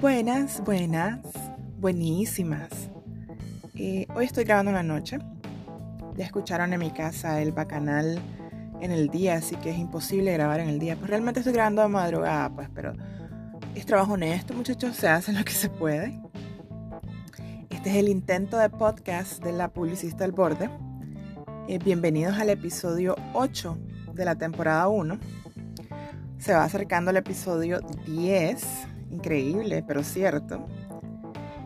Buenas, buenas, buenísimas. Eh, hoy estoy grabando en la noche. Ya escucharon en mi casa el bacanal en el día, así que es imposible grabar en el día. Pues realmente estoy grabando de madrugada, pues, pero es trabajo honesto, muchachos, se hace lo que se puede. Este es el intento de podcast de la publicista al borde. Eh, bienvenidos al episodio 8 de la temporada 1. Se va acercando el episodio 10 increíble, pero cierto.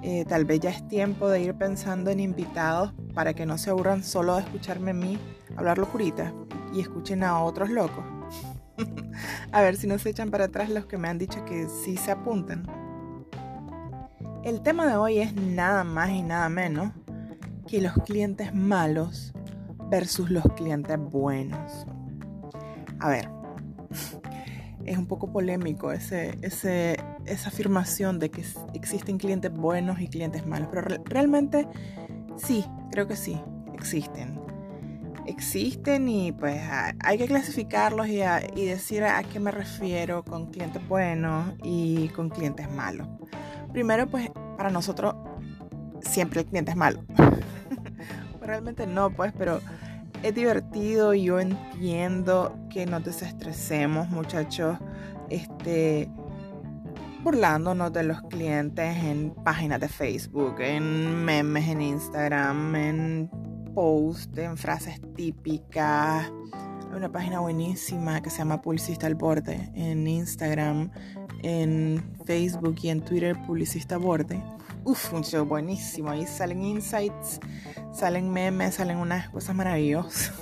Eh, tal vez ya es tiempo de ir pensando en invitados para que no se aburran solo de escucharme a mí hablar locurita y escuchen a otros locos. a ver si no se echan para atrás los que me han dicho que sí se apuntan. El tema de hoy es nada más y nada menos que los clientes malos versus los clientes buenos. A ver, es un poco polémico ese, ese, esa afirmación de que existen clientes buenos y clientes malos, pero realmente sí, creo que sí, existen. Existen y pues hay que clasificarlos y, y decir a qué me refiero con clientes buenos y con clientes malos. Primero pues para nosotros siempre el cliente es malo. realmente no pues, pero es divertido y yo entiendo que nos desestresemos muchachos. Este, burlándonos de los clientes en páginas de Facebook, en memes en Instagram, en posts, en frases típicas. Hay una página buenísima que se llama Publicista al Borde en Instagram, en Facebook y en Twitter Publicista Borde. Uf, un show buenísimo. Ahí salen insights, salen memes, salen unas cosas maravillosas.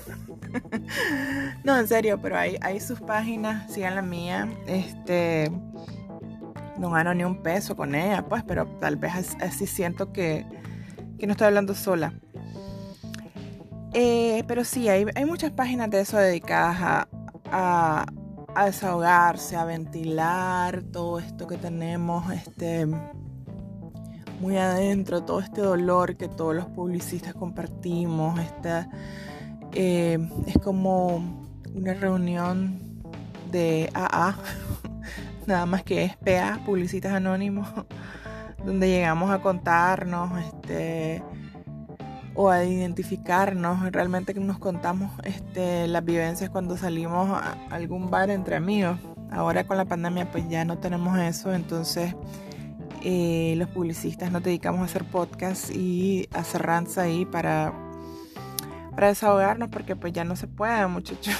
no, en serio, pero hay, hay sus páginas, sigan la mía. Este no gano ni un peso con ella, pues, pero tal vez así siento que, no estoy hablando sola. Eh, pero sí, hay, muchas páginas de eso dedicadas a, a, desahogarse, a ventilar todo esto que tenemos este, muy adentro, todo este dolor que todos los publicistas compartimos. Esta, eh, es como una reunión de AA nada más que es PA, Publicistas Anónimos, donde llegamos a contarnos, este, o a identificarnos, realmente nos contamos este, las vivencias cuando salimos a algún bar entre amigos. Ahora con la pandemia pues ya no tenemos eso, entonces eh, los publicistas nos dedicamos a hacer podcast y a hacer ranza ahí para, para desahogarnos porque pues ya no se puede muchachos.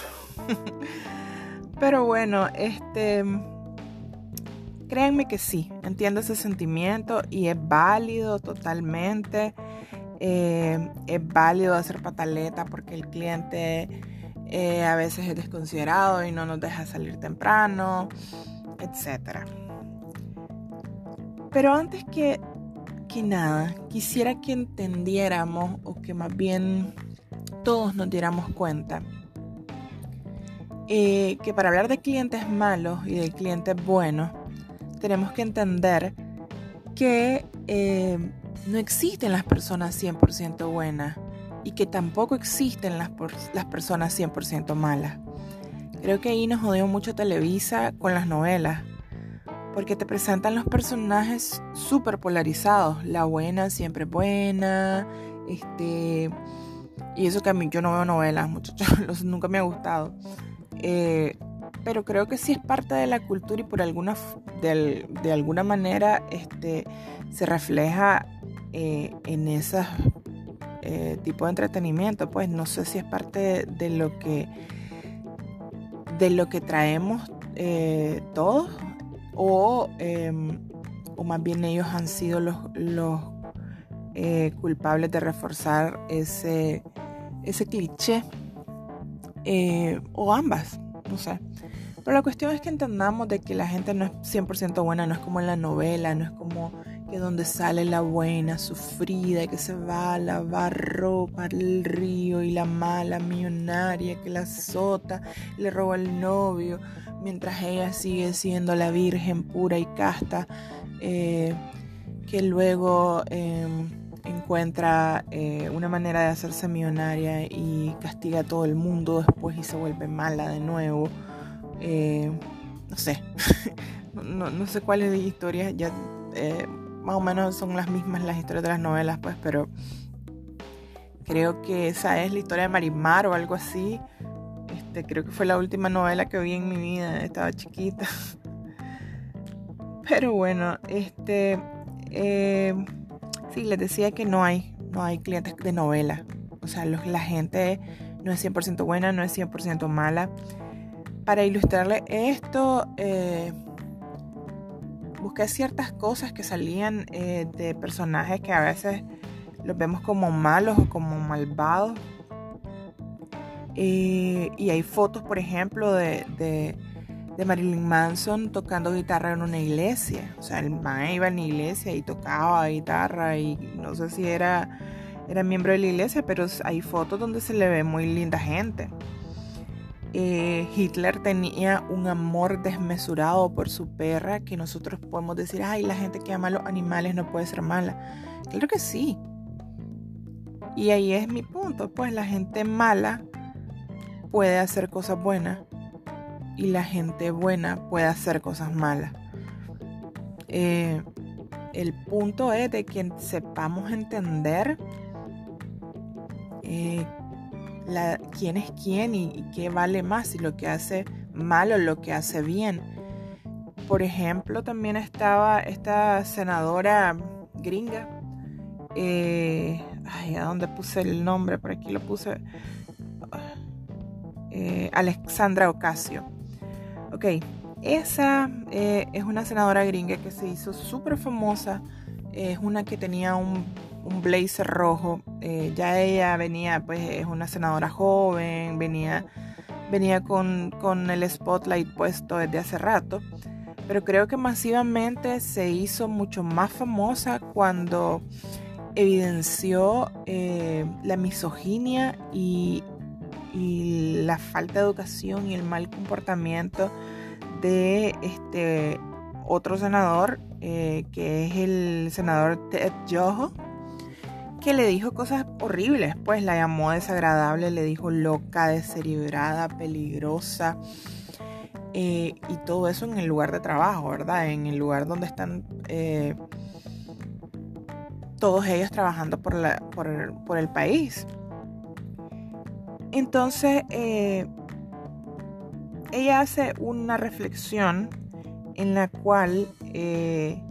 Pero bueno, este Créanme que sí, entiendo ese sentimiento y es válido totalmente. Eh, es válido hacer pataleta porque el cliente eh, a veces es desconsiderado y no nos deja salir temprano, etc. Pero antes que, que nada, quisiera que entendiéramos o que más bien todos nos diéramos cuenta eh, que para hablar de clientes malos y de clientes buenos, tenemos que entender que eh, no existen las personas 100% buenas y que tampoco existen las, las personas 100% malas. Creo que ahí nos jodió mucho Televisa con las novelas, porque te presentan los personajes súper polarizados, la buena siempre buena, este, y eso que a mí yo no veo novelas, muchachos, nunca me ha gustado. Eh, pero creo que sí es parte de la cultura y por alguna, de, alguna manera este, se refleja eh, en ese eh, tipo de entretenimiento. Pues no sé si es parte de, lo que de lo que traemos todos o, em, o, más bien ellos han sido los, los culpables de reforzar ese, ese cliché o ambas, no sé. Pero la cuestión es que entendamos de que la gente no es 100% buena, no es como en la novela, no es como que donde sale la buena, sufrida, que se va a lavar ropa al río y la mala millonaria que la azota, le roba el novio, mientras ella sigue siendo la virgen pura y casta, eh, que luego em, encuentra eh, una manera de hacerse millonaria y castiga a todo el mundo después y se vuelve mala de nuevo. Eh, no sé, no, sé cuáles historias, ya más o menos son las mismas las historias de las novelas, pues, pero creo que esa es la historia de Marimar o algo así. Este, creo que fue la última novela que vi en mi vida, estaba chiquita. Pero bueno, este, eh, sí, les decía que no hay, no hay clientes de novela. O sea, la gente no es 100% buena, no es 100% mala. Para ilustrarle esto, eh, busqué ciertas cosas que salían eh, de personajes que a veces los vemos como malos o como malvados. Y hay fotos, por ejemplo, de de Marilyn Manson tocando guitarra en una iglesia. O sea, el man iba en la iglesia y tocaba guitarra y no sé si era, era miembro de la iglesia, pero hay fotos donde se le ve muy linda gente. Eh, Hitler tenía un amor desmesurado por su perra que nosotros podemos decir, ay, la gente que ama a los animales no puede ser mala. Claro que sí. Y ahí es mi punto, pues la gente mala puede hacer cosas buenas y la gente buena puede hacer cosas malas. Eh, el punto es de que sepamos entender eh, quién es quién y, qué vale más, si lo que hace mal o lo que hace bien. Por ejemplo, también estaba esta senadora gringa. Eh, ay, ¿a dónde puse el nombre? Por aquí lo puse. Alexandra Ocasio. Ok, esa eh, es una senadora gringa que se hizo súper famosa. Es una que tenía un, blazer rojo. Eh, ya ella venía, pues es una senadora joven, venía, venía con, con el spotlight puesto desde hace rato. Pero creo que masivamente se hizo mucho más famosa cuando evidenció eh, la misoginia y y la falta de educación y el mal comportamiento de este otro senador, eh, que es el senador Ted Yoho, que le dijo cosas horribles, pues la llamó desagradable, le dijo loca, descerebrada, peligrosa. Eh, y todo eso en el lugar de trabajo, ¿verdad? En el lugar donde están eh, todos ellos trabajando por, la, por, por el país. Entonces, eh, ella hace una reflexión en la cual eh,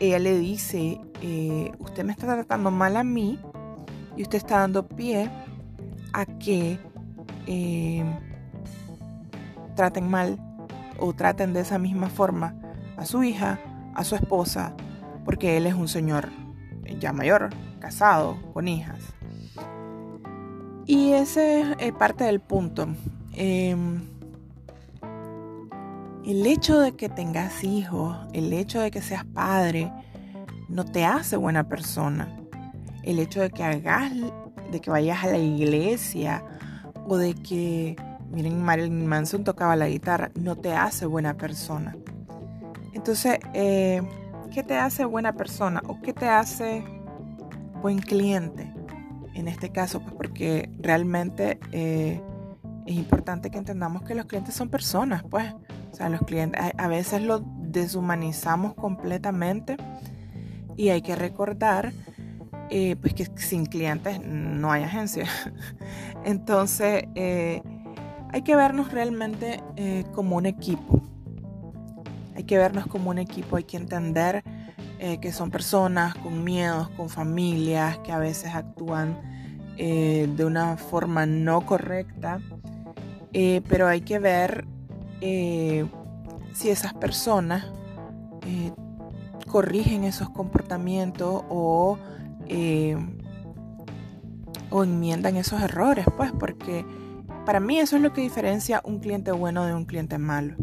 ella le dice, eh, usted me está tratando mal a mí y usted está dando pie a que traten mal o traten de esa misma forma a su hija, a su esposa, porque él es un señor ya mayor, casado, con hijas. Y ese es eh, parte del punto. Em, el hecho de que tengas hijos, el hecho de que seas padre, no te hace buena persona. El hecho de que hagas, de que vayas a la iglesia o de que, miren, Marilyn Manson tocaba la guitarra, no te hace buena persona. Entonces, eh, ¿qué te hace buena persona o qué te hace buen cliente? En este caso, pues porque realmente eh, es importante que entendamos que los clientes son personas, pues. O sea, los clientes a, veces los deshumanizamos completamente y hay que recordar eh, pues que sin clientes no hay agencia. Entonces, eh, hay que vernos realmente como un equipo. Hay que vernos como un equipo, hay que entender eh, que son personas con miedos, con familias, que a veces actúan eh, de una forma no correcta, eh, pero hay que ver si esas personas corrigen esos comportamientos o, o enmiendan esos errores, pues, porque para mí eso es lo que diferencia un cliente bueno de un cliente malo.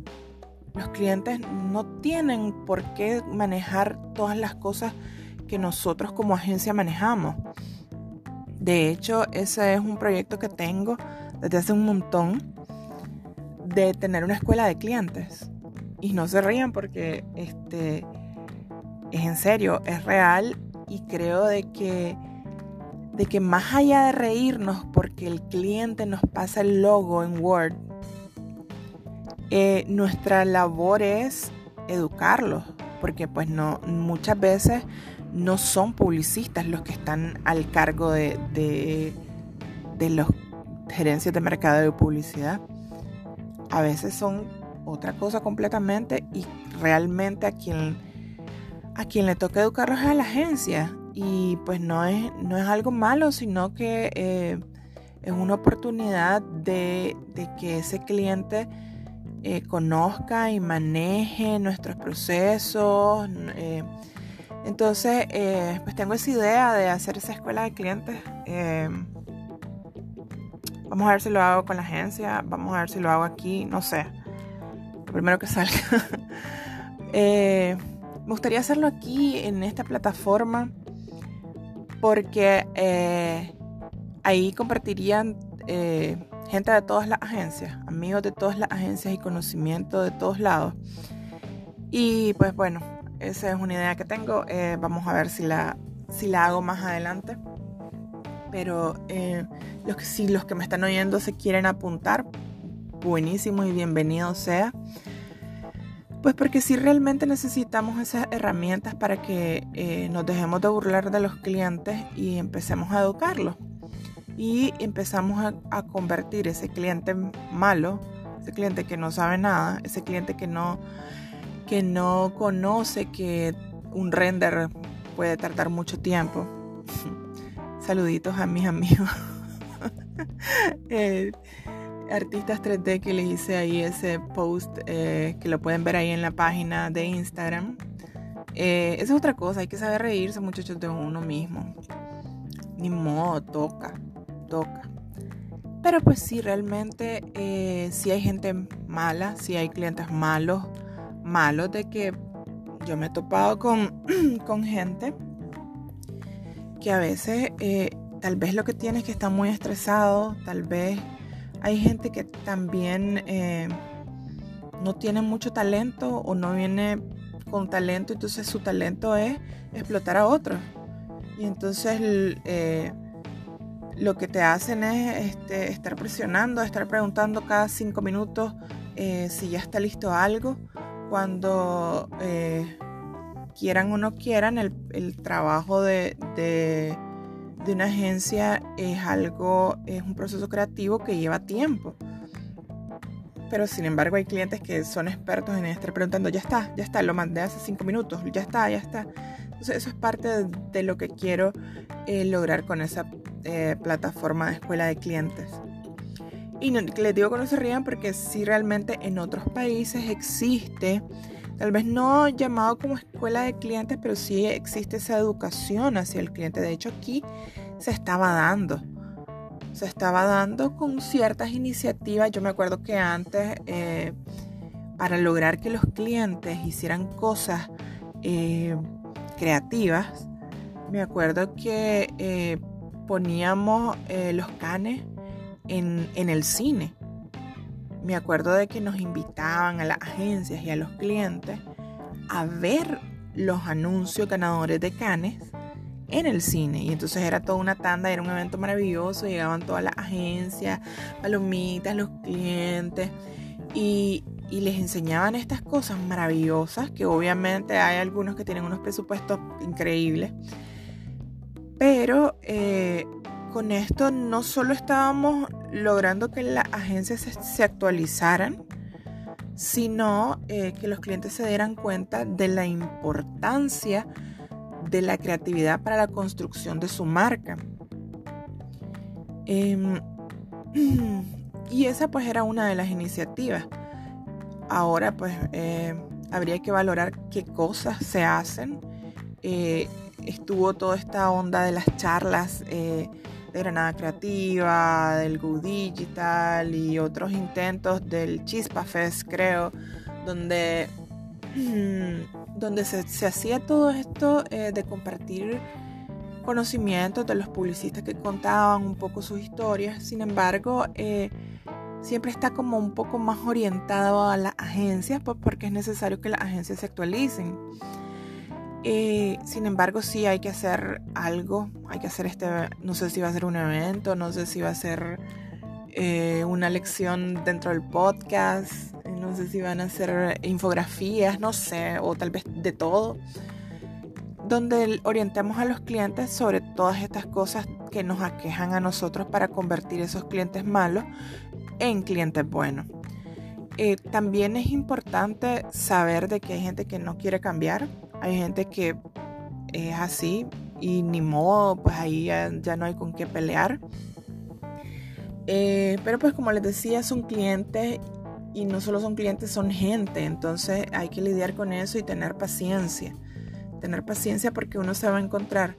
Los clientes no tienen por qué manejar todas las cosas que nosotros como agencia manejamos. De hecho, ese es un proyecto que tengo desde hace un montón de tener una escuela de clientes. Y no se rían porque este es en serio, es real y creo de que de que más allá de reírnos porque el cliente nos pasa el logo en Word eh, nuestra labor es educarlos, porque pues no, muchas veces no son publicistas los que están al cargo de, de, de los gerencias de mercado de publicidad. A veces son otra cosa completamente y realmente a quien, a quien le toca educarlos es a la agencia. Y pues no es, no es algo malo, sino que eh, es una oportunidad de, que ese cliente eh, conozca y maneje nuestros procesos. Eh, entonces, pues tengo esa idea de hacer esa escuela de clientes. vamos a ver si lo hago con la agencia, vamos a ver si lo hago aquí, no sé primero que salga. Eh, me gustaría hacerlo aquí en esta plataforma porque eh, ahí compartirían eh, gente de todas las agencias, amigos de todas las agencias y conocimiento de todos lados. Y pues bueno, esa es una idea que tengo. vamos a ver si la, si la hago más adelante. Pero los que, si los que me están oyendo se quieren apuntar, buenísimo y bienvenido sea. Pues porque si realmente necesitamos esas herramientas para que eh, nos dejemos de burlar de los clientes y empecemos a educarlos. Y empezamos a, convertir ese cliente malo, ese cliente que no sabe nada, ese cliente que no, que no conoce que un render puede tardar mucho tiempo. Saluditos a mis amigos. eh, artistas 3D que les hice ahí ese post eh, que lo pueden ver ahí en la página de Instagram. Eh, esa es otra cosa, hay que saber reírse muchachos de uno mismo. Ni modo, toca, toca. Pero pues sí, realmente eh, si hay gente mala, si hay clientes malos, malos de que yo me he topado con, con gente que a veces tal vez lo que tiene es que está muy estresado, tal vez hay gente que también eh, no tiene mucho talento o no viene con talento, entonces su talento es explotar a otros. Y entonces eh, lo que te hacen es este, estar presionando, estar preguntando cada cinco minutos eh, si ya está listo algo. Cuando quieran o no quieran, el, trabajo de de una agencia es algo, es un proceso creativo que lleva tiempo. Pero sin embargo hay clientes que son expertos en estar preguntando, ya está, ya está, lo mandé hace cinco minutos, ya está, ya está. Entonces eso es parte de, lo que quiero eh, lograr con esa eh, plataforma de escuela de clientes. Y les digo que no se rían porque si realmente en otros países existe tal vez no llamado como escuela de clientes, pero sí existe esa educación hacia el cliente. De hecho, aquí se estaba dando. Se estaba dando con ciertas iniciativas. Yo me acuerdo que antes, eh, para lograr que los clientes hicieran cosas eh, creativas, me acuerdo que poníamos los canes en, en el cine me acuerdo de que nos invitaban a las agencias y a los clientes a ver los anuncios ganadores de Cannes en el cine. Y entonces era toda una tanda, era un evento maravilloso, llegaban todas las agencias, palomitas, los clientes, y, les enseñaban estas cosas maravillosas, que obviamente hay algunos que tienen unos presupuestos increíbles, pero eh, con esto no solo estábamos logrando que las agencias se, actualizaran, sino eh, que los clientes se dieran cuenta de la importancia de la creatividad para la construcción de su marca. Em, y esa pues era una de las iniciativas. Ahora pues eh, habría que valorar qué cosas se hacen. Eh, estuvo toda esta onda de las charlas de Granada Creativa, del Go Digital y otros intentos del Chispa Fest, creo, donde, donde se, hacía todo esto eh, de compartir conocimientos de los publicistas que contaban un poco sus historias. Sin embargo, eh, siempre está como un poco más orientado a las agencias, pues porque es necesario que las agencias se actualicen. Sin embargo, sí hay que hacer algo, hay que hacer este, no sé si va a ser un evento, no sé si va a ser eh, una lección dentro del podcast, no sé si van a hacer infografías, no sé, o tal vez de todo, donde orientemos a los clientes sobre todas estas cosas que nos aquejan a nosotros para convertir esos clientes malos en clientes buenos. Eh, también es importante saber de que hay gente que no quiere cambiar, hay gente que es así y ni modo, pues ahí ya, no hay con qué pelear. Eh, pero pues como les decía, son clientes y no solo son clientes, son gente, entonces hay que lidiar con eso y tener paciencia. Tener paciencia porque uno se va a encontrar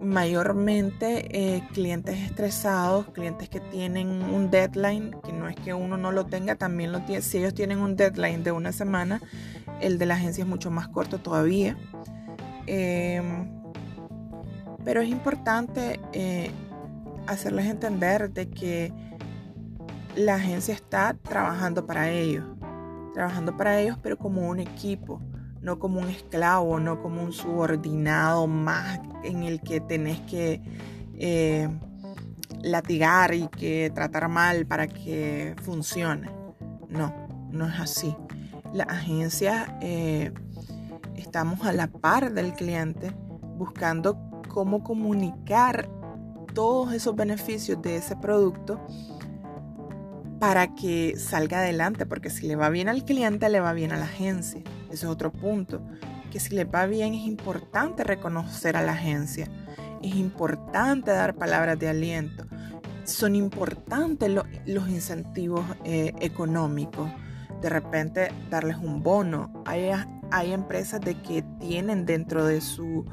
mayormente eh, clientes estresados, clientes que tienen un deadline, que no es que uno no lo tenga, también lo tiene. Si ellos tienen un deadline de una semana, el de la agencia es mucho más corto todavía. Em, pero es importante eh, hacerles entender de que la agencia está trabajando para ellos, trabajando para ellos, pero como un equipo no como un esclavo, no como un subordinado más en el que tenés que eh, latigar y que tratar mal para que funcione. No, no es así. La agencia eh, estamos a la par del cliente buscando cómo comunicar todos esos beneficios de ese producto para que salga adelante, porque si le va bien al cliente, le va bien a la agencia. Eso es otro punto. Que si le va bien es importante reconocer a la agencia. Es importante dar palabras de aliento. Son importantes los incentivos eh, económicos. De repente darles un bono. Hay, hay empresas de que tienen dentro de su,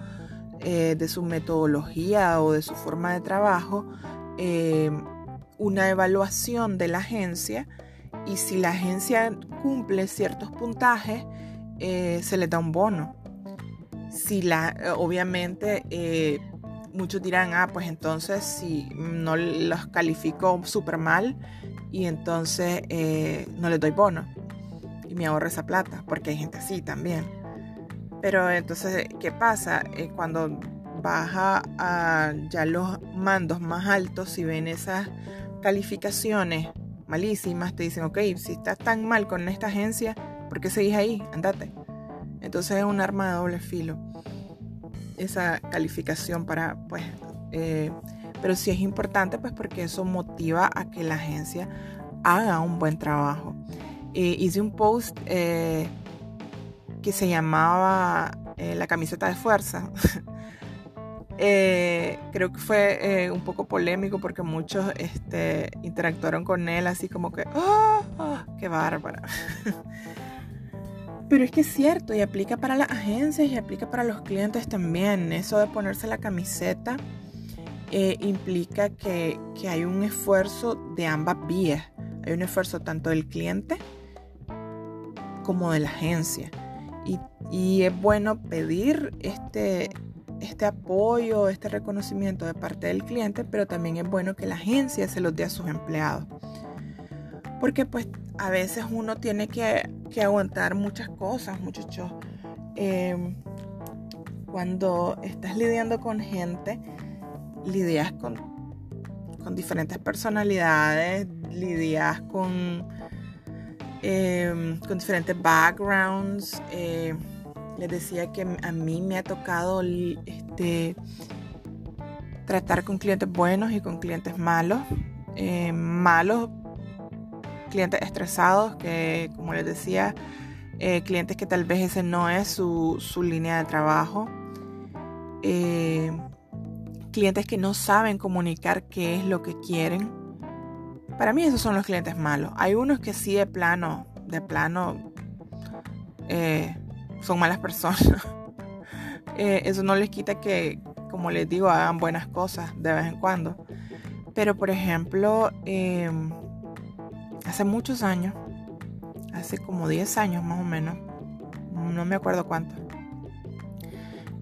eh, de su metodología o de su forma de trabajo eh, una evaluación de la agencia y si la agencia cumple ciertos puntajes, eh, se les da un bono. Si la, obviamente, eh, muchos dirán, ah, pues entonces si no los califico súper mal y entonces no les doy bono y me ahorro esa plata, porque hay gente así también. Pero entonces, ¿qué pasa? cuando baja a ya los mandos más altos, si ven esas calificaciones malísimas, te dicen, ok, si estás tan mal con esta agencia, ¿Por qué seguís ahí? Andate. Entonces es un arma de doble filo. Esa calificación para, pues, eh, pero sí es importante, pues, porque eso motiva a que la agencia haga un buen trabajo. Eh, hice un post eh, que se llamaba La camiseta de fuerza. creo que fue un poco polémico porque muchos este, interactuaron con él así como que, ¡oh! ¡Qué bárbara! Pero es que es cierto y aplica para las agencias y aplica para los clientes también. Eso de ponerse la camiseta eh, implica que, hay un esfuerzo de ambas vías. Hay un esfuerzo tanto del cliente como de la agencia. Y, y es bueno pedir este, este apoyo, este reconocimiento de parte del cliente, pero también es bueno que la agencia se los dé a sus empleados. Porque pues a veces uno tiene que, aguantar muchas cosas, muchachos. Em, cuando estás lidiando con gente, lidias con, con diferentes personalidades, lidias con, em, con diferentes backgrounds. Em, les decía que a mí me ha tocado este, tratar con clientes buenos y con clientes malos. malos clientes estresados, que como les decía, eh, clientes que tal vez ese no es su, línea de trabajo. Eh, clientes que no saben comunicar qué es lo que quieren. Para mí esos son los clientes malos. Hay unos que sí de plano, de plano, eh, son malas personas. eso no les quita que, como les digo, hagan buenas cosas de vez en cuando. Pero por ejemplo, hace muchos años, hace como 10 años más o menos, no me acuerdo cuánto,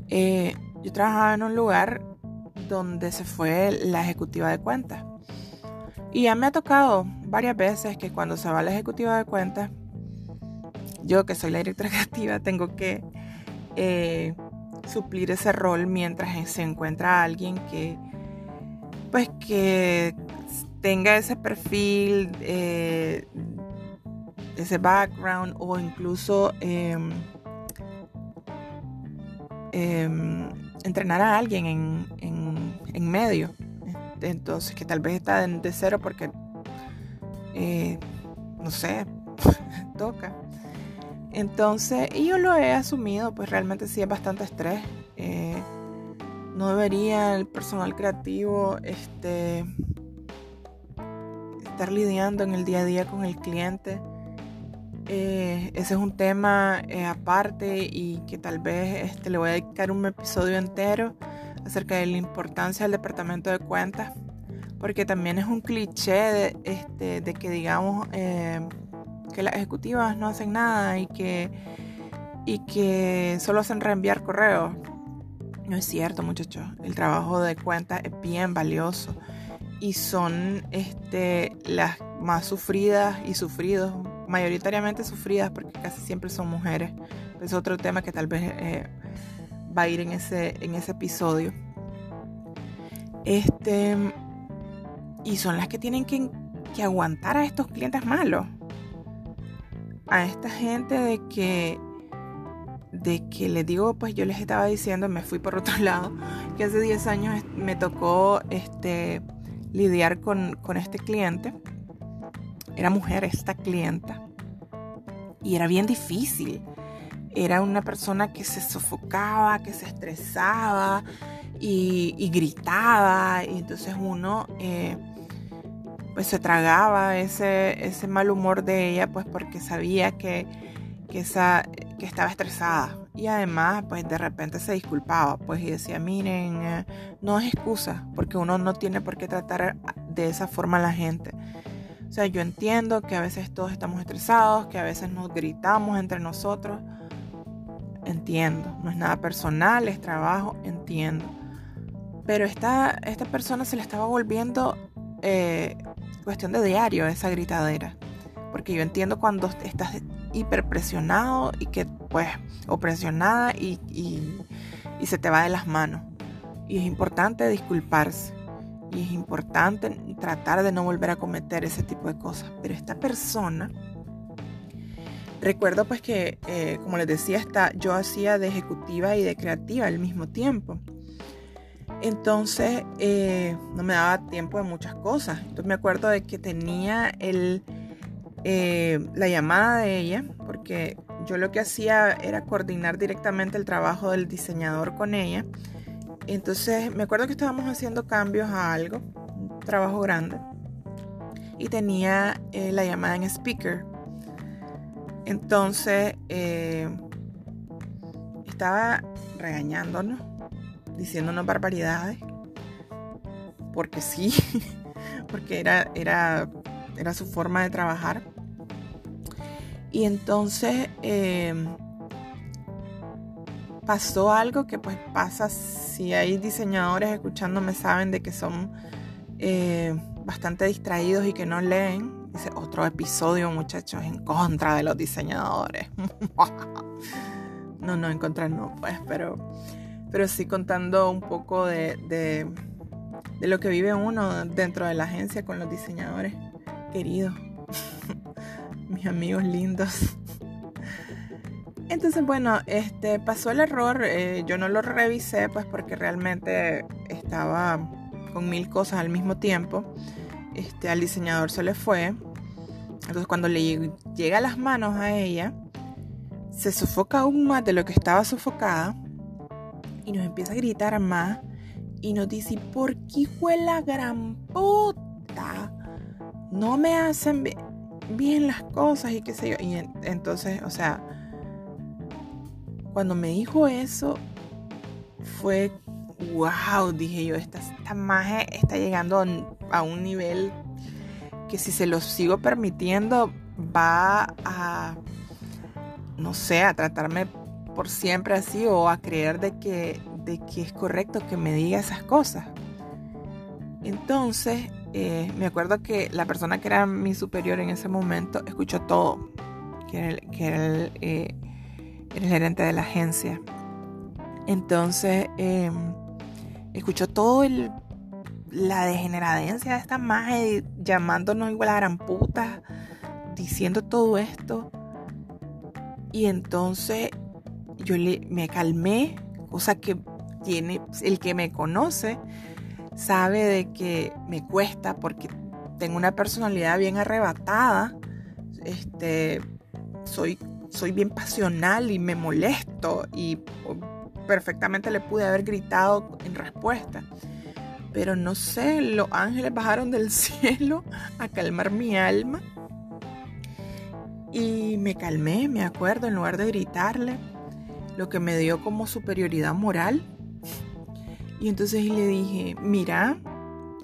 eh, yo trabajaba en un lugar donde se fue la ejecutiva de cuentas. Y ya me ha tocado varias veces que cuando se va la ejecutiva de cuentas, yo que soy la directora creativa, tengo que eh, suplir ese rol mientras se encuentra alguien que, pues que tenga ese perfil eh, ese background o incluso em, em, entrenar a alguien en, en, medio. Entonces, que tal vez está de cero porque, eh, no sé, toca. Entonces, y yo lo he asumido, pues realmente sí es bastante estrés. Eh, no debería el personal creativo este, estar lidiando en el día a día con el cliente. Eh, ese es un tema eh, aparte y que tal vez este, le voy a dedicar un episodio entero acerca de la importancia del departamento de cuentas, porque también es un cliché de, este, que digamos eh, que las ejecutivas no hacen nada y que, y que solo hacen reenviar correos. No es cierto, muchachos. El trabajo de cuentas es bien valioso y son este, las más sufridas y sufridos, mayoritariamente sufridas porque casi siempre son mujeres. Es otro tema que tal vez eh, va a ir en ese, en ese episodio. Este, y son las que tienen que, que aguantar a estos clientes malos. A esta gente de que de que les digo, pues yo les estaba diciendo, me fui por otro lado, que hace 10 años me tocó este, lidiar con, este cliente. Era mujer esta clienta. Y era bien difícil. Era una persona que se sofocaba, que se estresaba y, gritaba. Y entonces uno eh, pues se tragaba ese, ese mal humor de ella, pues porque sabía que, que, esa, que estaba estresada. Y además, pues de repente se disculpaba, pues y decía, miren, eh, no es excusa, porque uno no tiene por qué tratar de esa forma a la gente. O sea, yo entiendo que a veces todos estamos estresados, que a veces nos gritamos entre nosotros. Entiendo, no es nada personal, es trabajo, entiendo. Pero esta, esta persona se le estaba volviendo eh, cuestión de diario esa gritadera. Porque yo entiendo cuando estás hiperpresionado y que pues, o presionada y, y, se te va de las manos. Y es importante disculparse. Y es importante tratar de no volver a cometer ese tipo de cosas. Pero esta persona, recuerdo pues que, eh, como les decía, está, yo hacía de ejecutiva y de creativa al mismo tiempo. Entonces eh, no me daba tiempo de muchas cosas. Entonces me acuerdo de que tenía el, eh, la llamada de ella, porque yo lo que hacía era coordinar directamente el trabajo del diseñador con ella. Entonces me acuerdo que estábamos haciendo cambios a algo, un trabajo grande, y tenía eh, la llamada en speaker. Entonces eh, estaba regañándonos, diciéndonos barbaridades, porque sí, porque era, era, era su forma de trabajar. Y entonces em, pasó algo que pues pasa si hay diseñadores escuchándome saben de que son eh, bastante distraídos y que no leen. Dice otro episodio muchachos en contra de los diseñadores. no, no, en contra no, pues, pero, pero sí contando un poco de, de, de lo que vive uno dentro de la agencia con los diseñadores queridos mis amigos lindos. Entonces, bueno, este pasó el error. Eh, yo no lo revisé, pues porque realmente estaba con mil cosas al mismo tiempo. Este, al diseñador se le fue. Entonces, cuando le llega las manos a ella, se sofoca aún más de lo que estaba sofocada y nos empieza a gritar más y nos dice: ¿Por qué fue la gran puta? No me hacen bien las cosas y qué sé yo. Y entonces, o sea, cuando me dijo eso, fue wow, dije yo, esta, esta magia está llegando a un nivel que si se lo sigo permitiendo va a, no sé, a tratarme por siempre así o a creer de que, de que es correcto que me diga esas cosas. Entonces, eh, me acuerdo que la persona que era mi superior en ese momento escuchó todo, que era el, que eh, el, gerente de la agencia. Entonces, em, escuchó todo la degeneradencia de esta magia llamándonos igual a gran puta, diciendo todo esto. Y entonces yo le, me calmé, cosa que tiene el que me conoce, sabe de que me cuesta porque tengo una personalidad bien arrebatada. Este, soy, soy bien pasional y me molesto y perfectamente le pude haber gritado en respuesta. Pero no sé, los ángeles bajaron del cielo a calmar mi alma. Y me calmé, me acuerdo, en lugar de gritarle, lo que me dio como superioridad moral. Y entonces le dije, mira,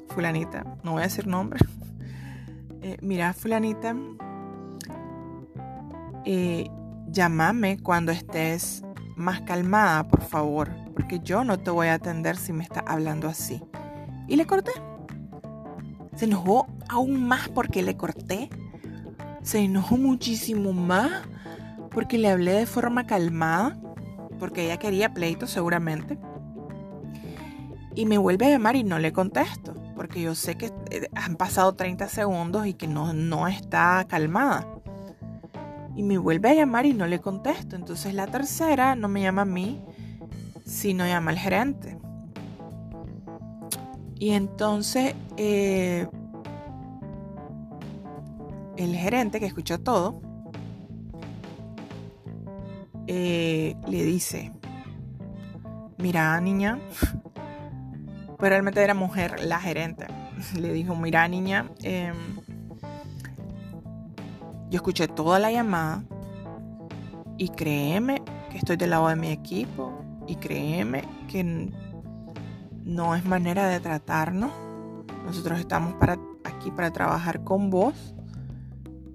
fulanita, no voy a decir nombre, eh, mira, fulanita, eh, llámame cuando estés más calmada, por favor, porque yo no te voy a atender si me estás hablando así. Y le corté. Se enojó aún más porque le corté. Se enojó muchísimo más porque le hablé de forma calmada, porque ella quería pleito seguramente. Y me vuelve a llamar y no le contesto, porque yo sé que eh, han pasado 30 segundos y que no, no está calmada. Y me vuelve a llamar y no le contesto. Entonces la tercera no me llama a mí, sino llama al gerente. Y entonces eh, el gerente que escuchó todo eh, le dice, mira niña, pues realmente era mujer la gerente, le dijo, mira niña, em, yo escuché toda la llamada y créeme que estoy del lado de mi equipo y créeme que no es manera de tratarnos. Nosotros estamos para, aquí para trabajar con vos.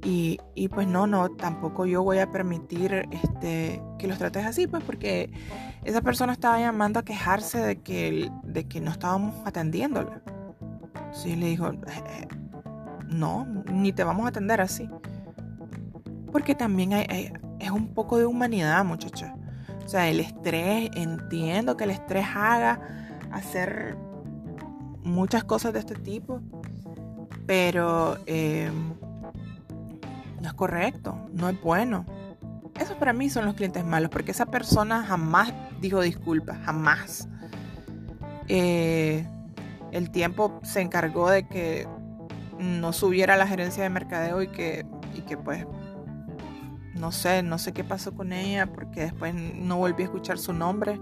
Y, pues no, no, tampoco yo voy a permitir este, que los trates así, pues porque esa persona estaba llamando a quejarse de que, de que no estábamos atendiéndola. Sí, le dijo, eh, no, ni te vamos a atender así. Porque también hay, es un poco de humanidad, muchachos. O sea, el estrés, entiendo que el estrés haga hacer muchas cosas de este tipo, pero em, no es correcto, no es bueno. Esos para mí son los clientes malos, porque esa persona jamás dijo disculpas, jamás. Eh, el tiempo se encargó de que no subiera la gerencia de mercadeo y que, y que pues no sé, no sé qué pasó con ella porque después no volví a escuchar su nombre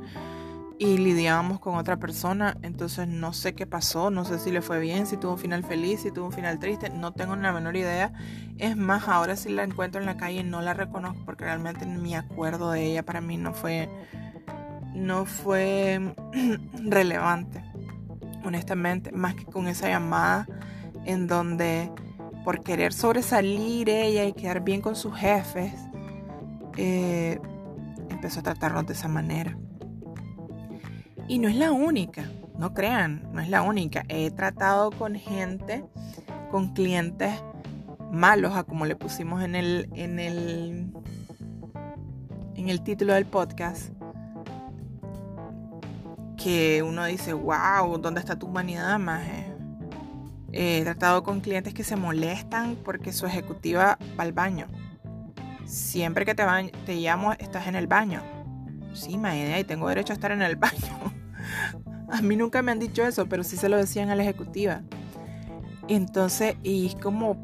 y lidiábamos con otra persona, entonces no sé qué pasó, no sé si le fue bien, si tuvo un final feliz, si tuvo un final triste, no tengo la menor idea. Es más, ahora si la encuentro en la calle no la reconozco porque realmente mi acuerdo de ella para mí no fue no fue relevante, honestamente, más que con esa llamada en donde por querer sobresalir ella y quedar bien con sus jefes, eh, empezó a tratarnos de esa manera. Y no es la única, no crean, no es la única. He tratado con gente, con clientes malos, a como le pusimos en el, en el, en el título del podcast, que uno dice, wow, ¿dónde está tu humanidad, maje? He tratado con clientes que se molestan porque su ejecutiva va al baño. Siempre que te, llamo, estás en el baño. Sí, y tengo derecho a estar en el baño. A mí nunca me han dicho eso, pero sí se lo decían a la ejecutiva. Entonces, y es como,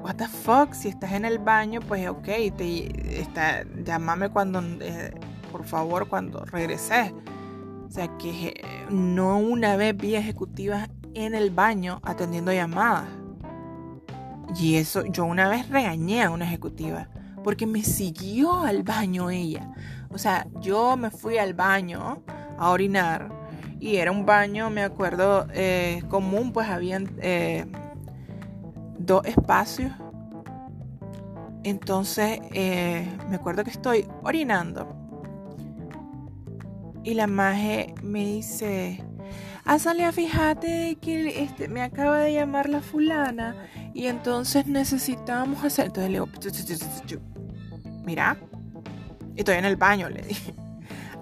what the fuck, si estás en el baño, pues ok, te, llámame cuando, eh, por favor, cuando regreses. O sea, que eh, no una vez vi ejecutivas en el baño atendiendo llamadas. Y eso, yo una vez regañé a una ejecutiva porque me siguió al baño ella. O sea, yo me fui al baño a orinar y era un baño, me acuerdo, eh, común, pues habían eh, dos espacios. Entonces, eh, me acuerdo que estoy orinando y la maje me dice, Azalia, fíjate que este, me acaba de llamar la fulana y entonces necesitamos hacer... Entonces le digo, mira, estoy en el baño, le dije.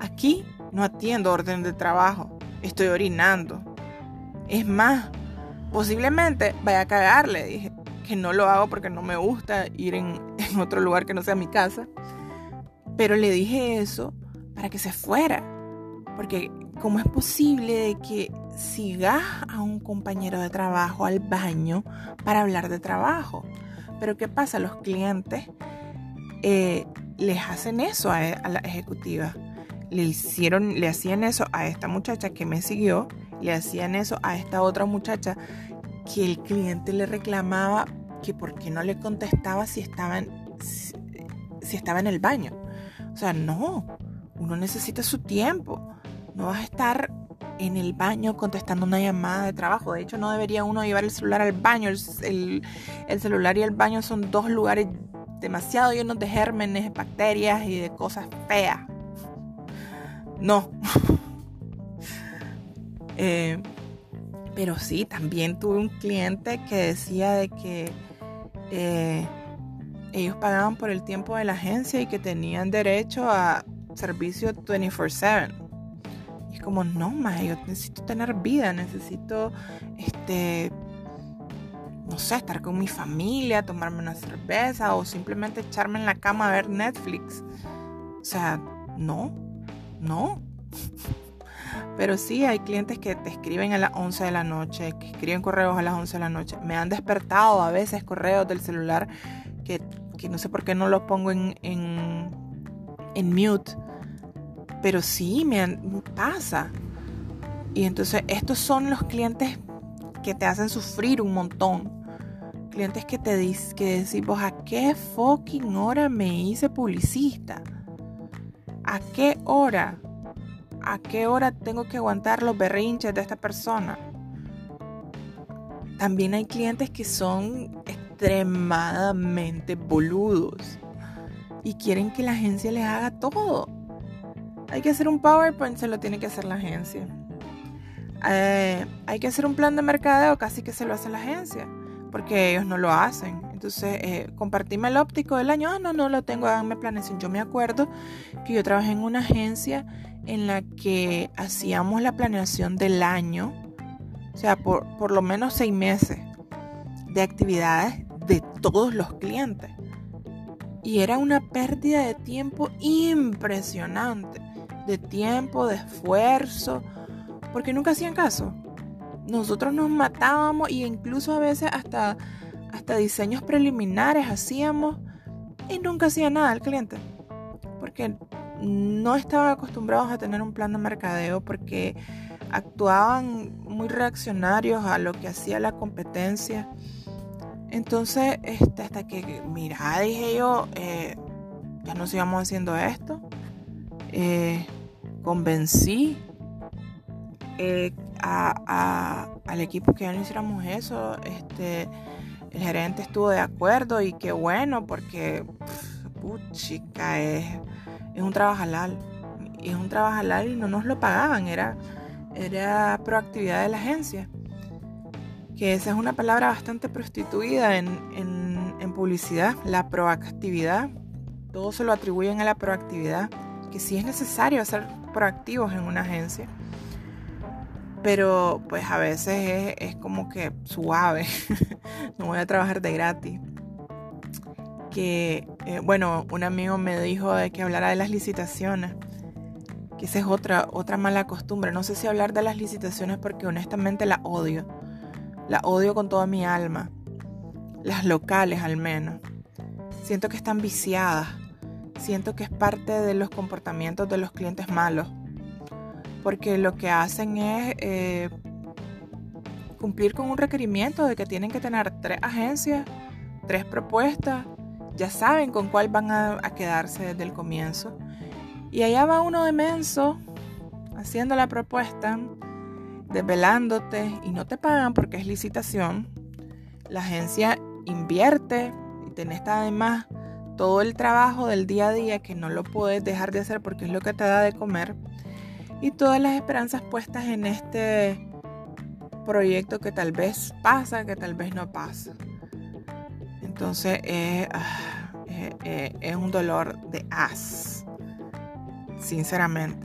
Aquí no atiendo orden de trabajo. Estoy orinando. Es más, posiblemente vaya a cagar, le dije. que no lo hago porque no me gusta ir en, en otro lugar que no sea mi casa. Pero le dije eso para que se fuera. Porque ¿cómo es posible de que sigas a un compañero de trabajo al baño para hablar de trabajo? Pero ¿qué pasa? Los clientes eh, les hacen eso a, la ejecutiva. Le hicieron, le hacían eso a esta muchacha que me siguió, le hacían eso a esta otra muchacha que el cliente le reclamaba que por qué no le contestaba si estaba en, si estaba en el baño. O sea, no, uno necesita su tiempo. No vas a estar en el baño contestando una llamada de trabajo. De hecho, no debería uno llevar el celular al baño. El, celular y el baño son dos lugares demasiado llenos de gérmenes, bacterias y de cosas feas. No. Eh, pero sí, también tuve un cliente que decía de que eh, ellos pagaban por el tiempo de la agencia y que tenían derecho a servicio 24/7. Y es como, no, más, yo necesito tener vida, necesito, este, no sé, estar con mi familia, tomarme una cerveza o simplemente echarme en la cama a ver Netflix. O sea, no, no. Pero sí, hay clientes que te escriben a las 11 de la noche, que escriben correos a las 11 de la noche. Me han despertado a veces correos del celular que, no sé por qué no los pongo en, en, en mute pero sí, me pasa. Y entonces estos son los clientes que te hacen sufrir un montón. Clientes que te dicen que decimos, ¿a qué fucking hora me hice publicista? ¿A qué hora? ¿A qué hora tengo que aguantar los berrinches de esta persona? También hay clientes que son extremadamente boludos y quieren que la agencia les haga todo hay que hacer un PowerPoint, se lo tiene que hacer la agencia. Eh, hay que hacer un plan de mercadeo, casi que se lo hace la agencia, porque ellos no lo hacen. Entonces, eh, compartime el óptico del año. Ah, no, no lo tengo, háganme planeación. Yo me acuerdo que yo trabajé en una agencia en la que hacíamos la planeación del año, o sea, por, por lo menos seis meses de actividades de todos los clientes. Y era una pérdida de tiempo impresionante de tiempo, de esfuerzo, porque nunca hacían caso. Nosotros nos matábamos e incluso a veces hasta, hasta diseños preliminares hacíamos y nunca hacía nada el cliente. Porque no estaban acostumbrados a tener un plan de mercadeo porque actuaban muy reaccionarios a lo que hacía la competencia. Entonces, este, hasta que, mira, dije yo, eh, ya nos íbamos haciendo esto. Eh, convencí eh, al equipo que ya no hiciéramos eso. Este, el gerente estuvo de acuerdo y qué bueno porque, chica, es, es un trabajo halal. Es un trabajo halal y no nos lo pagaban, era, era proactividad de la agencia. Que esa es una palabra bastante prostituida en, en publicidad, la proactividad. Todo se lo atribuyen a la proactividad que sí es necesario ser proactivos en una agencia. Pero pues a veces es, como que suave. no voy a trabajar de gratis. Que, eh, bueno, un amigo me dijo de que hablara de las licitaciones. Que esa es otra, otra mala costumbre. No sé si hablar de las licitaciones porque honestamente la odio. La odio con toda mi alma. Las locales al menos. Siento que están viciadas siento que es parte de los comportamientos de los clientes malos. Porque lo que hacen es eh, cumplir con un requerimiento de que tienen que tener tres agencias, tres propuestas, ya saben con cuál van a, quedarse desde el comienzo. Y allá va uno de menso haciendo la propuesta, desvelándote y no te pagan porque es licitación. La agencia invierte y tenés además todo el trabajo del día a día que no lo puedes dejar de hacer porque es lo que te da de comer y todas las esperanzas puestas en este proyecto que tal vez pasa, que tal vez no pasa. Entonces ah, es un dolor de as, sinceramente.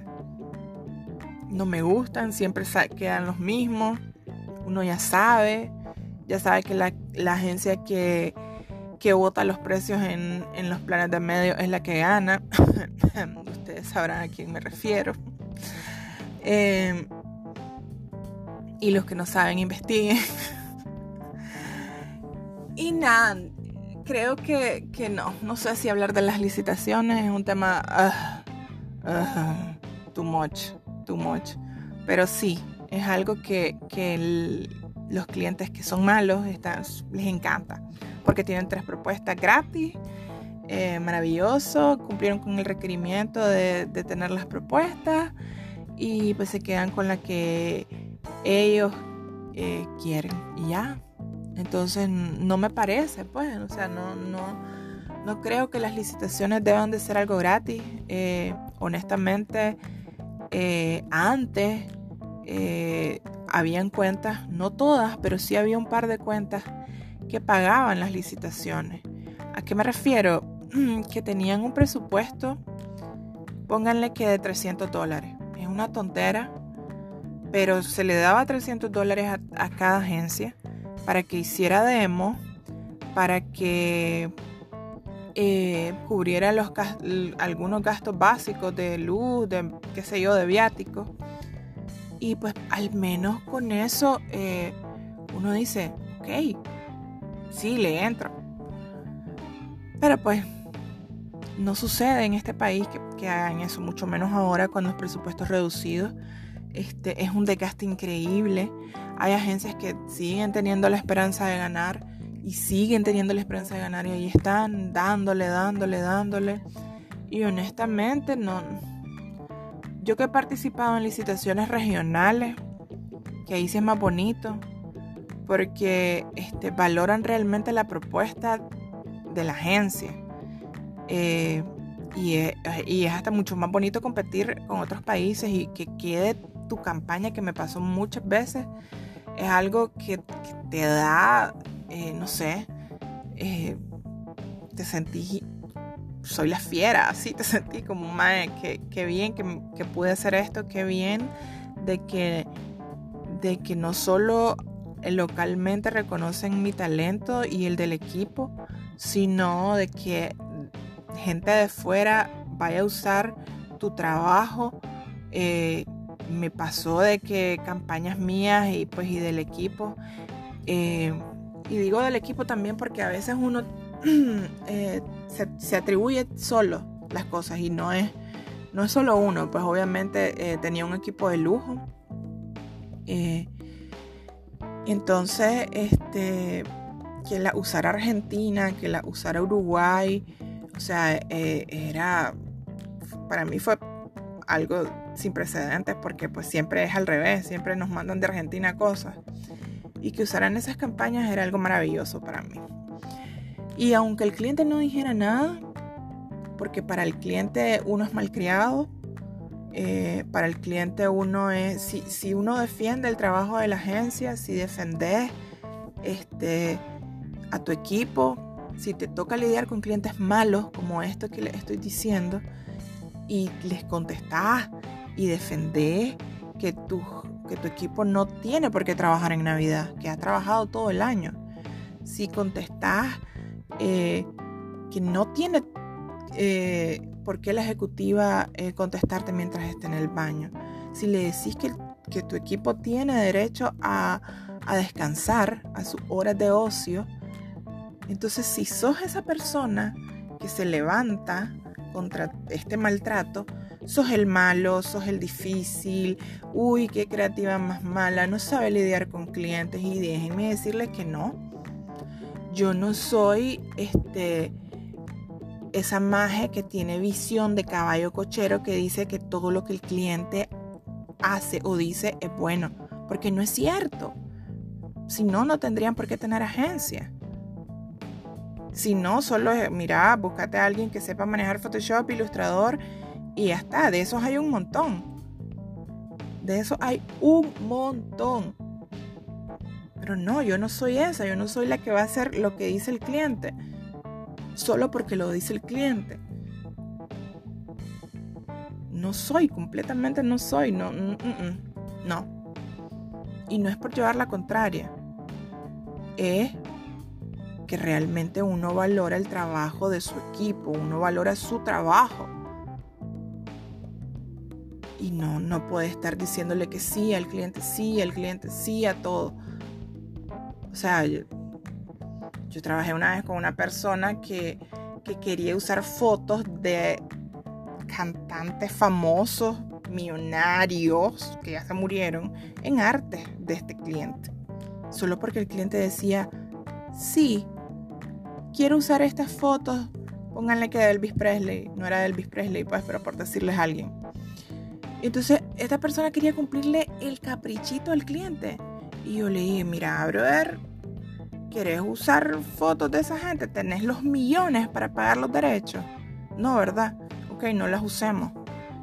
No me gustan, siempre quedan los mismos, uno ya sabe Ya sabe que la, agencia que, que vota los precios en, los planes de medio es la que gana. Ustedes sabrán a quién me refiero. Eh, y los que no saben, investiguen. y nada, creo que, no. No sé si hablar de las licitaciones es un tema... Uh, uh, too much, too much. Pero sí, es algo que, los clientes que son malos les encanta. Porque tienen tres propuestas gratis. Eh, maravilloso, cumplieron con el requerimiento de, tener las propuestas y pues se quedan con la que ellos eh, quieren y ya. Entonces no me parece, pues, o sea, no, no, no creo que las licitaciones deban de ser algo gratis. Eh, honestamente, eh, antes habían cuentas, no todas, pero sí había un par de cuentas que pagaban las licitaciones. ¿A qué me refiero? Que tenían un presupuesto, pónganle que de 300 dólares. Es una tontera, pero se le daba 300 dólares a, cada agencia para que hiciera demo, para que eh, cubriera algunos gastos básicos de luz, de qué sé yo, de viáticos. Y pues al menos con eso eh, uno dice, ok, sí, le entro. Pero pues no sucede en este país que, que hagan eso, mucho menos ahora con los presupuestos reducidos. Este, es un desgaste increíble. Hay agencias que siguen teniendo la esperanza de ganar y siguen teniendo la esperanza de ganar y ahí están dándole, dándole, dándole. Y honestamente no... Yo que he participado en licitaciones regionales, que ahí sí es más bonito, porque este, valoran realmente la propuesta de la agencia. Eh, y, es, y, es, hasta mucho más bonito competir con otros países y que quede tu campaña que me pasó muchas veces es algo que, te da, eh, no sé, eh, te sentí, soy la fiera, así te sentí como, madre, que, bien que, que, pude hacer esto, qué bien de que, de que no solo localmente reconocen mi talento y el del equipo, sino de que gente de fuera vaya a usar tu trabajo eh, me pasó de que campañas mías y pues y del equipo, eh, y digo del equipo también porque a veces uno eh, se, atribuye solo las cosas y no es, no es solo uno, pues obviamente eh, tenía un equipo de lujo. Entonces, este, que la usara Argentina, que la usara Uruguay, o sea, era, para mí fue algo sin precedentes porque pues siempre es al revés, siempre nos mandan de Argentina cosas. Y que usaran esas campañas era algo maravilloso para mí. Y aunque el cliente no dijera nada, porque para el cliente uno es malcriado, eh, para el cliente uno es, si, si, uno defiende el trabajo de la agencia, si defendes este, a tu equipo, si te toca lidiar con clientes malos como esto que les estoy diciendo, y les contestás y defendés que tu, que tu equipo no tiene por qué trabajar en Navidad, que ha trabajado todo el año. Si contestás eh, que no tiene eh, por qué la ejecutiva eh, contestarte mientras esté en el baño. Si le decís que, que tu equipo tiene derecho a, a descansar, a sus horas de ocio, entonces si sos esa persona que se levanta contra este maltrato, sos el malo, sos el difícil, uy, qué creativa más mala, no sabe lidiar con clientes y déjenme decirles que no. Yo no soy este esa magia que tiene visión de caballo cochero que dice que todo lo que el cliente hace o dice es bueno, porque no es cierto. Si no, no tendrían por qué tener agencia. Si no, solo mira, búscate a alguien que sepa manejar Photoshop, Ilustrador y ya está. De esos hay un montón. De esos hay un montón. Pero no, yo no soy esa. Yo no soy la que va a hacer lo que dice el cliente. Solo porque lo dice el cliente. No soy, completamente no soy. No, mm, mm, mm, no. Y no es por llevar la contraria. es que realmente uno valora el trabajo de su equipo, uno valora su trabajo. Y no, no puede estar diciéndole que sí al cliente, sí, al cliente, sí a todo. O sea, yo, trabajé una vez con una persona que, que quería usar fotos de cantantes famosos, millonarios, que ya se murieron, en arte de este cliente. Solo porque el cliente decía, sí, quiero usar estas fotos, pónganle que de Elvis Presley, no era de Elvis Presley, pues, pero por decirles a alguien. Entonces, esta persona quería cumplirle el caprichito al cliente. Y yo le dije, mira, brother, ¿quieres usar fotos de esa gente? ¿Tenés los millones para pagar los derechos? No, ¿verdad? Ok, no las usemos.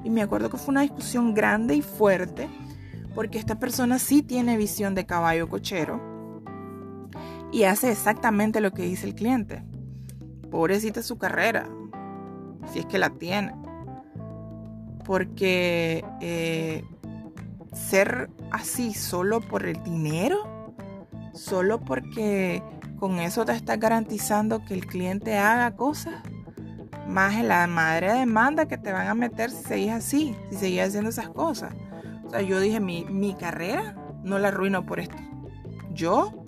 Y me acuerdo que fue una discusión grande y fuerte, porque esta persona sí tiene visión de caballo cochero y hace exactamente lo que dice el cliente. Pobrecita su carrera, si es que la tiene. Porque eh, ser así solo por el dinero, solo porque con eso te estás garantizando que el cliente haga cosas, más en la madre demanda que te van a meter si seguís así, si seguís haciendo esas cosas. O sea, yo dije, mi, mi carrera no la arruino por esto. Yo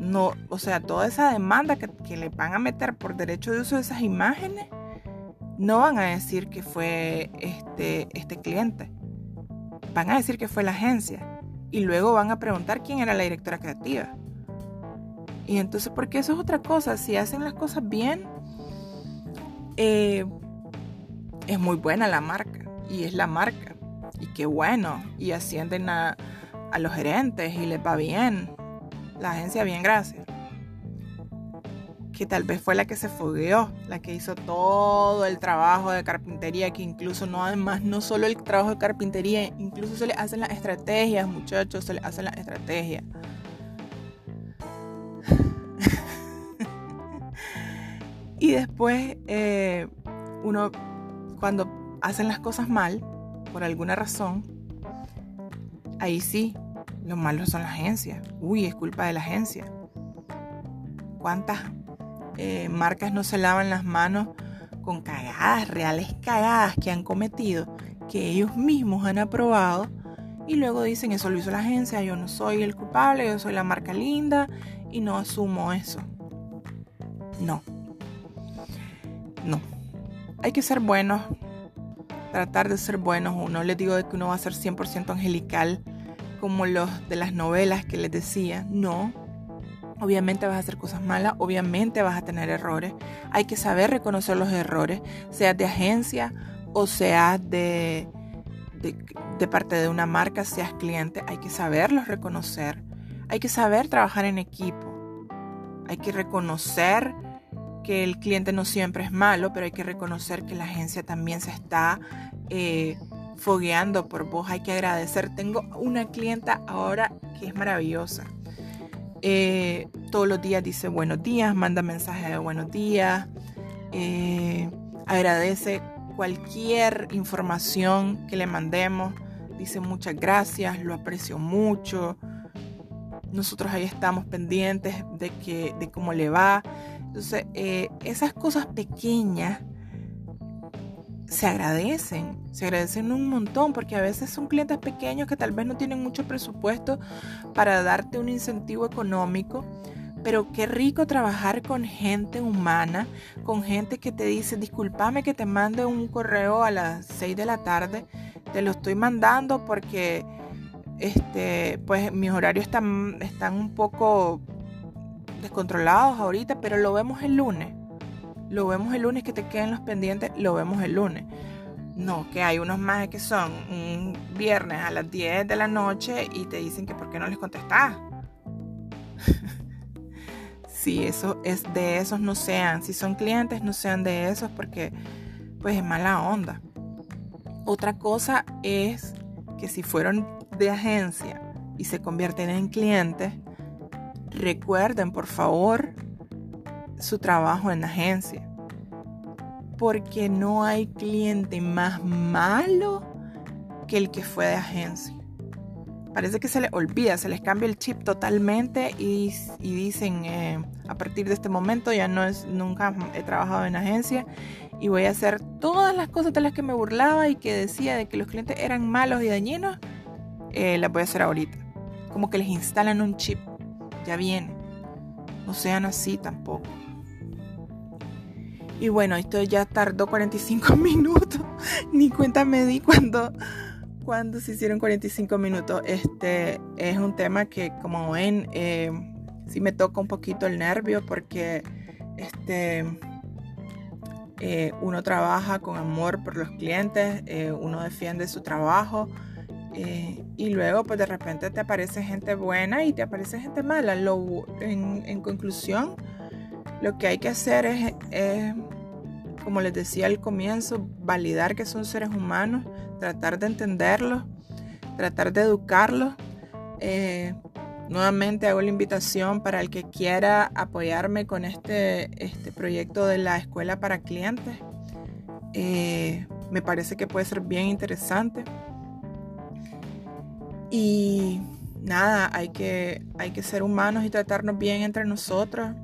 no, o sea, toda esa demanda que, le van a meter por derecho de uso de esas imágenes, no van a decir que fue este, este cliente. Van a decir que fue la agencia. Y luego van a preguntar quién era la directora creativa. Y entonces, porque eso es otra cosa. Si hacen las cosas bien, eh, es muy buena la marca. Y es la marca. Y qué bueno. Y ascienden a, a los gerentes y les va bien la agencia Bien Gracias, que tal vez fue la que se fogueó, la que hizo todo el trabajo de carpintería, que incluso no además no solo el trabajo de carpintería, incluso se le hacen las estrategias, muchachos, se le hacen las estrategias. y después eh, uno cuando hacen las cosas mal, por alguna razón, ahí sí, lo malo son las agencias. Uy, es culpa de la agencia. ¿Cuántas eh, marcas no se lavan las manos con cagadas, reales cagadas que han cometido, que ellos mismos han aprobado y luego dicen eso lo hizo la agencia, yo no soy el culpable, yo soy la marca linda y no asumo eso. No. No. Hay que ser buenos, tratar de ser buenos. No les digo de que uno va a ser 100% angelical como los de las novelas que les decía, no. Obviamente vas a hacer cosas malas, obviamente vas a tener errores. Hay que saber reconocer los errores, sea de agencia o sea de, de, parte de una marca, seas cliente. Hay que saberlos reconocer. Hay que saber trabajar en equipo. Hay que reconocer que el cliente no siempre es malo, pero hay que reconocer que la agencia también se está eh, fogueando por vos, hay que agradecer. Tengo una clienta ahora que es maravillosa. Eh, todos los días dice buenos días, manda mensajes de buenos días, eh, agradece cualquier información que le mandemos, dice muchas gracias, lo aprecio mucho. Nosotros ahí estamos pendientes de, que, de cómo le va. Entonces, eh, esas cosas pequeñas se agradecen, se agradecen un montón porque a veces son clientes pequeños que tal vez no tienen mucho presupuesto para darte un incentivo económico, pero qué rico trabajar con gente humana, con gente que te dice, discúlpame que te mande un correo a las 6 de la tarde, te lo estoy mandando porque este, pues mis horarios están, están un poco descontrolados ahorita, pero lo vemos el lunes lo vemos el lunes, que te queden los pendientes, lo vemos el lunes. No, que hay unos más que son un viernes a las 10 de la noche y te dicen que por qué no les contestas. si eso es de esos no sean, si son clientes no sean de esos porque pues es mala onda. Otra cosa es que si fueron de agencia y se convierten en clientes, recuerden por favor su trabajo en agencia. Porque no hay cliente más malo que el que fue de agencia. parece que se les olvida, se les cambia el chip totalmente y, dicen, eh, a partir de este momento ya no es, nunca he trabajado en agencia y voy a hacer todas las cosas de las que me burlaba y que decía de que los clientes eran malos y dañinos, eh, las voy a hacer ahorita. Como que les instalan un chip, ya viene. No sean así tampoco. Y bueno, esto ya tardó 45 minutos. Ni cuenta me di cuando, cuando se hicieron 45 minutos. Este es un tema que, como ven, eh, sí me toca un poquito el nervio porque este, eh, uno trabaja con amor por los clientes, eh, uno defiende su trabajo. y luego, pues de repente te aparece gente buena y te aparece gente mala. En conclusión, lo que hay que hacer es, como les decía al comienzo, validar que son seres humanos, tratar de entenderlos, tratar de educarlos. Eh, nuevamente hago la invitación para el que quiera apoyarme con este, este proyecto de la escuela para clientes. Eh, me parece que puede ser bien interesante. Y nada, hay que, hay que ser humanos y tratarnos bien entre nosotros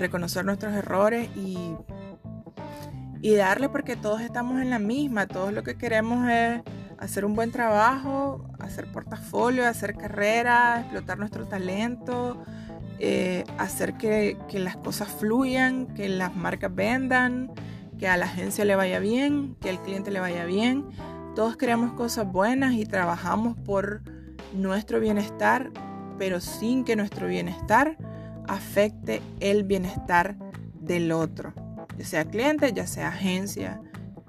reconocer nuestros errores y, y darle porque todos estamos en la misma, todos lo que queremos es hacer un buen trabajo, hacer portafolio, hacer carrera, explotar nuestro talento, eh, hacer que, que, las cosas fluyan, que las marcas vendan, que a la agencia le vaya bien, que al cliente le vaya bien. Todos queremos cosas buenas y trabajamos por nuestro bienestar, pero sin que nuestro bienestar afecte el bienestar del otro, ya sea cliente, ya sea agencia,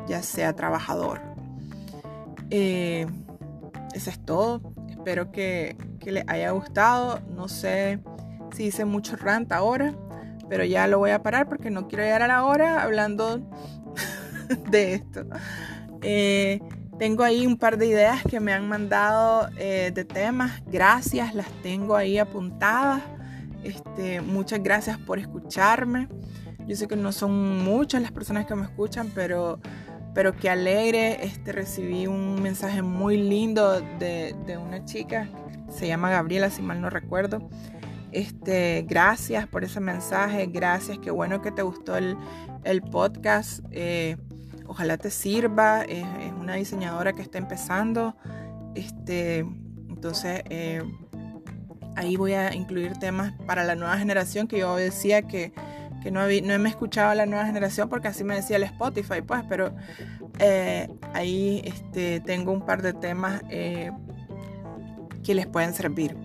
ya sea trabajador. Eh, eso es todo. Espero que, que les haya gustado. No sé si hice mucho rant ahora, pero ya lo voy a parar porque no quiero llegar a la hora hablando de esto. Eh, tengo ahí un par de ideas que me han mandado eh, de temas. Gracias, las tengo ahí apuntadas. Este, muchas gracias por escucharme. Yo sé que no son muchas las personas que me escuchan, pero, pero qué alegre. Este, recibí un mensaje muy lindo de, una chica, se llama Gabriela, si mal no recuerdo. Este, gracias por ese mensaje, gracias, qué bueno que te gustó el, podcast. Eh, ojalá te sirva. Es, una diseñadora que está empezando. Este, entonces, eh, ahí voy a incluir temas para la nueva generación que yo decía que, no, no me escuchaba la nueva generación porque así me decía el Spotify, pues, pero eh, ahí este, tengo un par de temas eh, que les pueden servir.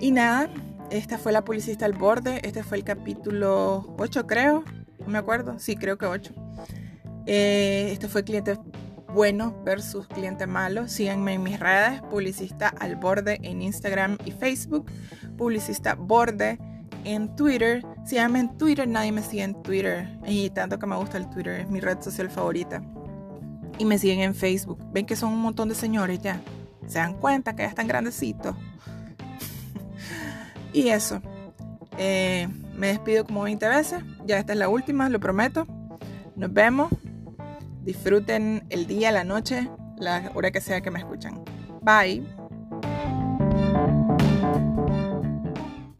Y nada, esta fue la publicista al borde, este fue el capítulo 8 creo, no me acuerdo, sí creo que 8. Eh, este fue cliente bueno versus cliente malo. Síganme en mis redes, publicista al borde en Instagram y Facebook, publicista borde en Twitter. Síganme en Twitter, nadie me sigue en Twitter. Y tanto que me gusta el Twitter, es mi red social favorita. Y me siguen en Facebook. Ven que son un montón de señores ya. Se dan cuenta que ya están grandecitos. y eso. Eh, me despido como 20 veces. Ya esta es la última, lo prometo. Nos vemos. Disfruten el día, la noche, la hora que sea que me escuchan. Bye.